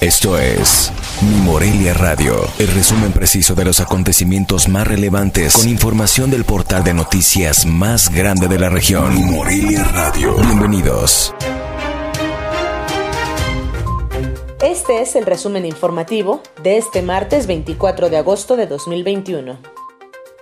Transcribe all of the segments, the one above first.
Esto es Mi Morelia Radio, el resumen preciso de los acontecimientos más relevantes con información del portal de noticias más grande de la región. Mi Morelia Radio. Bienvenidos. Este es el resumen informativo de este martes 24 de agosto de 2021.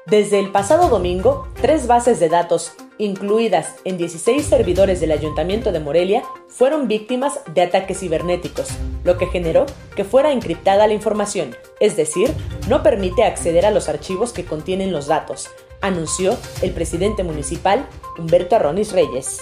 Desde el pasado domingo, tres bases de datos incluidas en 16 servidores del Ayuntamiento de Morelia, fueron víctimas de ataques cibernéticos, lo que generó que fuera encriptada la información, es decir, no permite acceder a los archivos que contienen los datos, anunció el presidente municipal Humberto Arronis Reyes.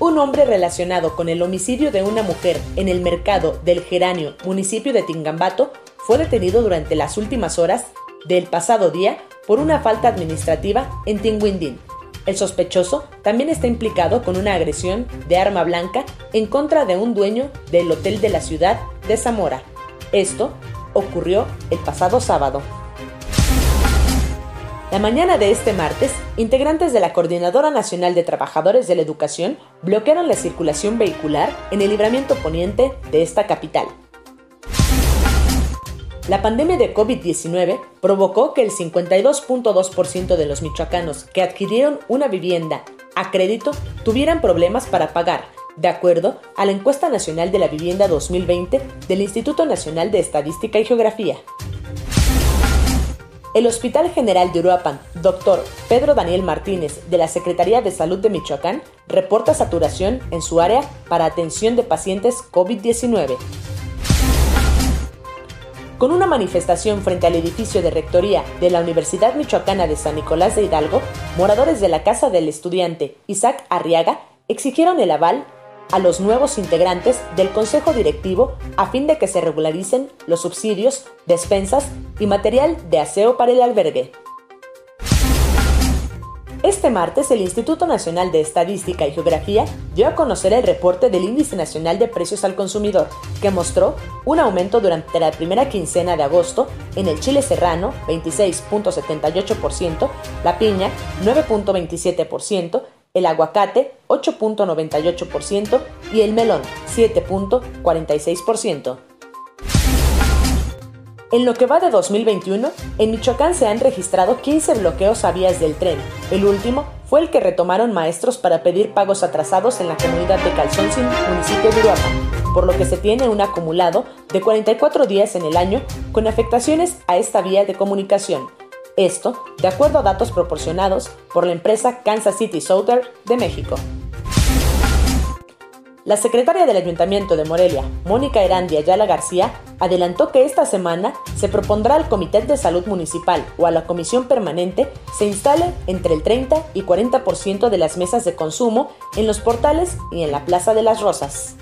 Un hombre relacionado con el homicidio de una mujer en el mercado del Geranio, municipio de Tingambato, fue detenido durante las últimas horas del pasado día por una falta administrativa en Tinguindín. El sospechoso también está implicado con una agresión de arma blanca en contra de un dueño del hotel de la ciudad de Zamora. Esto ocurrió el pasado sábado. La mañana de este martes, integrantes de la Coordinadora Nacional de Trabajadores de la Educación bloquearon la circulación vehicular en el libramiento poniente de esta capital. La pandemia de COVID-19 provocó que el 52.2% de los michoacanos que adquirieron una vivienda a crédito tuvieran problemas para pagar, de acuerdo a la encuesta nacional de la vivienda 2020 del Instituto Nacional de Estadística y Geografía. El Hospital General de Uruapan, doctor Pedro Daniel Martínez, de la Secretaría de Salud de Michoacán, reporta saturación en su área para atención de pacientes COVID-19 con una manifestación frente al edificio de rectoría de la Universidad Michoacana de San Nicolás de Hidalgo, moradores de la Casa del Estudiante Isaac Arriaga exigieron el aval a los nuevos integrantes del Consejo Directivo a fin de que se regularicen los subsidios, despensas y material de aseo para el albergue. Este martes, el Instituto Nacional de Estadística y Geografía dio a conocer el reporte del Índice Nacional de Precios al Consumidor, que mostró un aumento durante la primera quincena de agosto en el chile serrano 26.78%, la piña 9.27%, el aguacate 8.98% y el melón 7.46%. En lo que va de 2021, en Michoacán se han registrado 15 bloqueos a vías del tren. El último fue el que retomaron maestros para pedir pagos atrasados en la comunidad de Calzoncin, municipio de Uruapan, por lo que se tiene un acumulado de 44 días en el año con afectaciones a esta vía de comunicación. Esto, de acuerdo a datos proporcionados por la empresa Kansas City Southern de México. La secretaria del Ayuntamiento de Morelia, Mónica Erandia Ayala García, adelantó que esta semana se propondrá al Comité de Salud Municipal o a la Comisión Permanente se instale entre el 30 y 40% de las mesas de consumo en los portales y en la Plaza de las Rosas.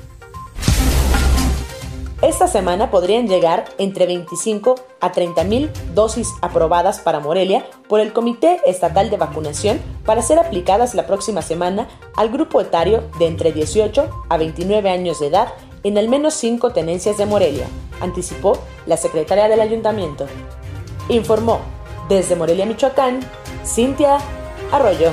Esta semana podrían llegar entre 25 a 30 mil dosis aprobadas para Morelia por el Comité Estatal de Vacunación para ser aplicadas la próxima semana al grupo etario de entre 18 a 29 años de edad en al menos cinco tenencias de Morelia, anticipó la secretaria del ayuntamiento. Informó desde Morelia, Michoacán, Cintia Arroyo.